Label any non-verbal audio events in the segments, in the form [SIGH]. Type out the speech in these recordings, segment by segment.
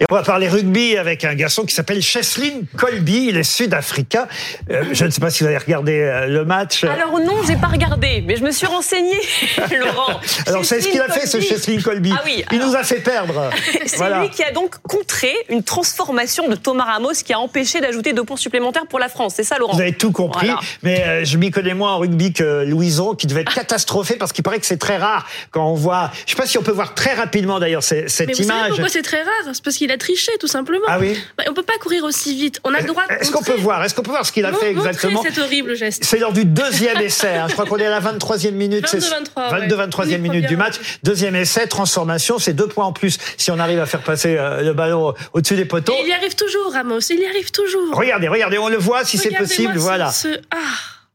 Et on va parler rugby avec un garçon qui s'appelle Cheslin Colby. Il est sud-africain. Euh, je ne sais pas si vous avez regardé euh, le match. Alors non, j'ai pas regardé, mais je me suis renseigné, [LAUGHS] Laurent. Alors c'est ce qu'il a fait, ce Cheslin Colby. Ah oui, Il nous a fait perdre. [LAUGHS] C'est Voilà. lui qui a donc contré une transformation de Thomas Ramos qui a empêché d'ajouter deux points supplémentaires pour la France. C'est ça, Laurent Vous avez tout compris, Voilà. mais euh, je m'y connais moins en rugby que Louison, qui devait être catastrophé parce qu'il paraît que c'est très rare quand on voit. Je sais pas si on peut voir très rapidement d'ailleurs cette Mais vous savez image. pourquoi c'est très rare? C'est parce qu'il a triché, tout simplement. Ah oui. Bah, on peut pas courir aussi vite. On a le droit Est-ce qu'on peut voir Est-ce qu'on peut voir ce qu'il a Mon- fait exactement cet horrible geste. C'est lors du deuxième essai. hein. Je crois qu'on est à la 23e minute. 22, c'est- 23, ouais. 22, 23e Oui, minute du match. Deuxième essai, transformation. C'est deux points en plus si on arrive à faire passer euh, le ballon au-dessus des poteaux. Et il y arrive toujours, Ramos. Il y arrive toujours. Regardez, regardez, on le voit si c'est possible. Voilà. ce- Ah.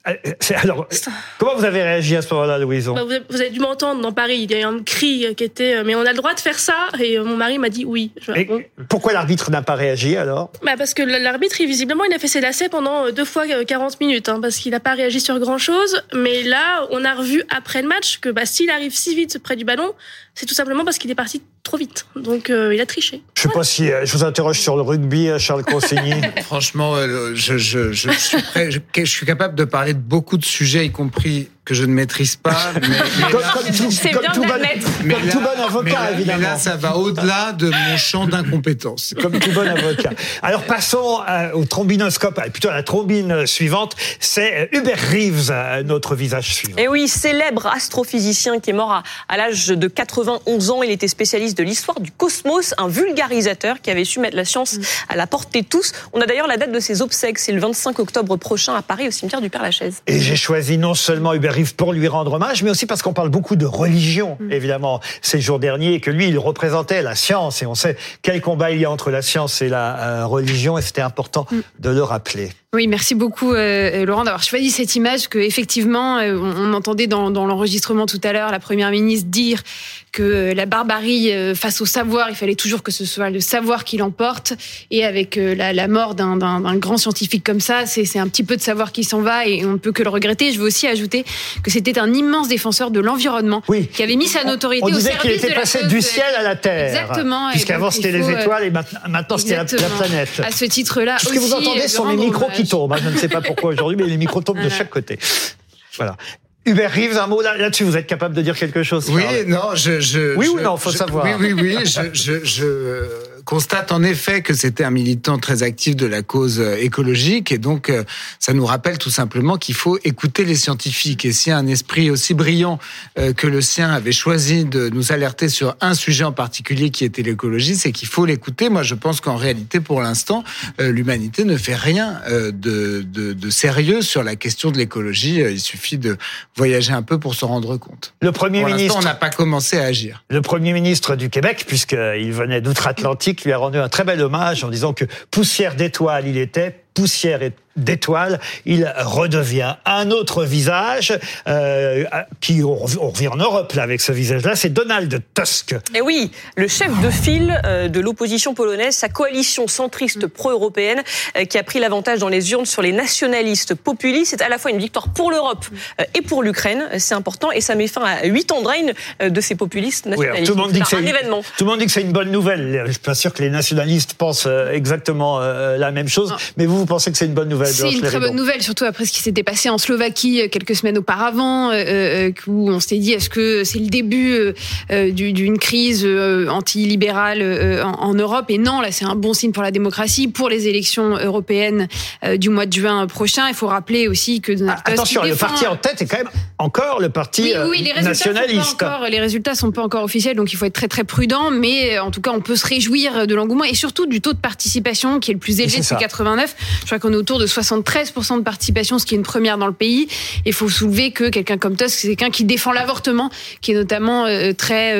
Euh, c'est- Alors, comment vous avez réagi à ce moment-là, Louison Bah, vous, avez, dû m'entendre dans Paris. Il y a eu un cri qui était euh, Mais on a le droit de faire ça Et euh, mon mari m'a dit oui. Et pourquoi l'arbitre n'a pas réagi alors? Bah, parce que l'arbitre, visiblement, il a fait ses lacets pendant euh, deux fois euh, 40 minutes, hein, parce qu'il n'a pas réagi sur grand chose. Mais là, on a revu après le match que bah, s'il arrive si vite près du ballon, c'est tout simplement parce qu'il est parti trop vite. Donc, euh, il a triché. Je sais pas si euh, je vous interroge sur le rugby, euh, Charles Consigny. [LAUGHS] Franchement, euh, je, je, je, suis prêt, je, je suis capable de parler beaucoup de sujets, y compris que je ne maîtrise pas. [LAUGHS] Mais, mais comme, là- comme tout, C'est comme bien tout bon, mais comme là- tout bon mais avocat, là- évidemment. Mais là, ça va au-delà de mon champ d'incompétence. comme tout bon avocat. Alors passons euh, au trombinoscope, euh, plutôt à la trombine euh, suivante. C'est Hubert Reeves, notre visage suivant. Et oui, célèbre astrophysicien qui est mort à, à l'âge de 91 ans. Il était spécialiste de l'histoire du cosmos, un vulgarisateur qui avait su mettre la science à la portée de tous. On a d'ailleurs la date de ses obsèques, c'est le 25 octobre prochain à Paris au cimetière du Père-Lachaise. Et j'ai choisi non seulement Hubert Reeves pour lui rendre hommage, mais aussi parce qu'on parle beaucoup de religion, évidemment, ces jours derniers, et que lui, il représentait la science. Et on sait quel combat il y a entre la science et la euh, religion, et c'était important de le rappeler. Oui, merci beaucoup euh, Laurent d'avoir choisi cette image que effectivement euh, on, on entendait dans, dans l'enregistrement tout à l'heure la première ministre dire que euh, la barbarie euh, face au savoir, il fallait toujours que ce soit le savoir qui l'emporte et avec euh, la, la mort d'un grand scientifique comme ça, c'est un petit peu de savoir qui s'en va et on ne peut que le regretter. Je veux aussi ajouter que c'était un immense défenseur de l'environnement Oui. qui avait mis sa notoriété On au disait qu'il était passé du ciel à la terre. Exactement, Puisqu'avant c'était les euh, étoiles et maintenant, maintenant c'était la, planète. À ce titre-là, Ce que vous entendez euh, sont lui les micros qui tombent. hein. Je ne sais pas pourquoi aujourd'hui, mais les micros tombent de chaque côté. Voilà. Hubert Reeves, un mot là- là-dessus, vous êtes capable de dire quelque chose Oui, Charles non, je, je Oui ou je- non, faut je- savoir. Oui, oui, oui. je, je, je constate en effet que c'était un militant très actif de la cause euh, écologique et donc euh, ça nous rappelle tout simplement qu'il faut écouter les scientifiques. Et si un esprit aussi brillant euh, que le sien avait choisi de nous alerter sur un sujet en particulier qui était l'écologie, c'est qu'il faut l'écouter. Moi, je pense qu'en réalité, pour l'instant, l'humanité ne fait rien de, de, de sérieux sur la question de l'écologie. Il suffit de voyager un peu pour s'en rendre compte. Le Premier Pour ministre, on n'a pas commencé à agir. le Premier ministre du Québec, puisqu'il venait d'outre-Atlantique, lui a rendu un très bel hommage en disant que poussière d'étoiles il était, poussière et- d'étoiles, il redevient un autre visage euh, qui on revient on revient en Europe là avec ce visage-là, c'est Donald Tusk. Et oui, le chef de file euh, de l'opposition polonaise, sa coalition centriste pro-européenne, euh, qui a pris l'avantage dans les urnes sur les nationalistes populistes, c'est à la fois une victoire pour l'Europe et pour l'Ukraine. C'est important et ça met fin à huit ans de règne de ces populistes Oui, nationalistes. tout le monde dit que un événement. Tout le monde dit que c'est une bonne nouvelle. Je suis pas sûr que les nationalistes pensent exactement la même chose, Non. mais vous, vous pensez que c'est une bonne nouvelle? C'est une très bonne nouvelle, surtout après ce qui s'était passé en Slovaquie euh, quelques semaines auparavant, euh, euh, où on s'était dit est-ce que c'est le début euh, euh, du- d'une crise euh, antilibérale euh, en, en Europe? Et non, là c'est un bon signe pour la démocratie, pour les élections européennes euh, du mois de juin prochain. Il faut rappeler aussi que Donald Ah, Tusk, attention, le parti en tête est quand même encore le parti oui, euh, oui, les nationaliste. pas encore, les résultats sont pas encore officiels, donc il faut être très très prudent. Mais euh, en tout cas, on peut se réjouir de l'engouement et surtout du taux de participation qui est le plus c'est élevé depuis 89. Je crois qu'on est autour de 73% de participation, ce qui est une première dans le pays. Il faut soulever que quelqu'un comme Tusk, c'est quelqu'un qui défend l'avortement, qui est notamment euh, très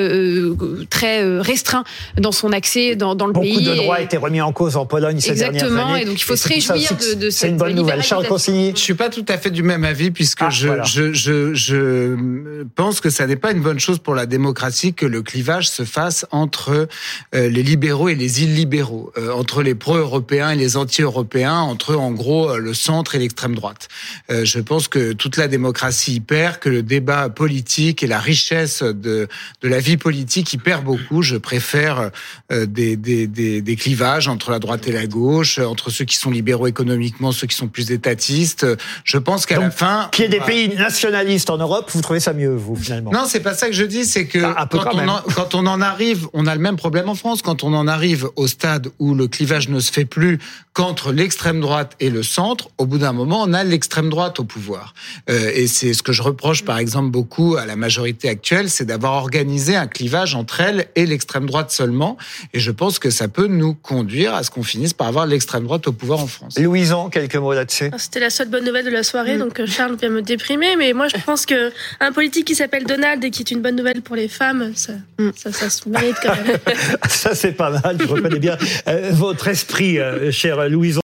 très restreint dans son accès dans, dans le Beaucoup pays. de droits Et- étaient remis en cause en Pologne ces dernières Exactement, années. et donc il faut se c'est réjouir de- de C'est cette une bonne nouvelle. Charles. Consigny Je suis pas tout à fait du même avis puisque Ah, je, voilà. je, je, je pense que ça n'est pas une bonne chose pour la démocratie que le clivage se fasse entre euh, les libéraux et les illibéraux, euh, entre les pro-européens et les anti-européens, entre en gros trop le centre et l'extrême droite. Euh, je pense que toute la démocratie y perd, que le débat politique et la richesse de, de la vie politique y perd beaucoup. Je préfère euh, des, des, des, des clivages entre la droite et la gauche, entre ceux qui sont libéraux économiquement, ceux qui sont plus étatistes. Je pense qu'à la fin... Qu'il y ait des va- pays nationalistes en Europe, vous trouvez ça mieux, vous, finalement? Non, c'est pas ça que je dis, c'est que Ah, quand, quand on en, quand on en arrive, on a le même problème en France, quand on en arrive au stade où le clivage ne se fait plus qu'entre l'extrême droite et le centre, au bout d'un moment, on a l'extrême droite au pouvoir. Euh, et c'est ce que je reproche, par exemple, beaucoup à la majorité actuelle, c'est d'avoir organisé un clivage entre elle et l'extrême droite seulement. Et je pense que ça peut nous conduire à ce qu'on finisse par avoir l'extrême droite au pouvoir en France. Louison, quelques mots là-dessus? Ah, C'était la seule bonne nouvelle de la soirée, donc euh, Charles vient me déprimer. Mais moi, je pense que un politique qui s'appelle Donald et qui est une bonne nouvelle pour les femmes, ça, ça, ça se mérite quand même. [LAUGHS] Ça, c'est pas mal, je reconnais bien euh, votre esprit, euh, cher Louison.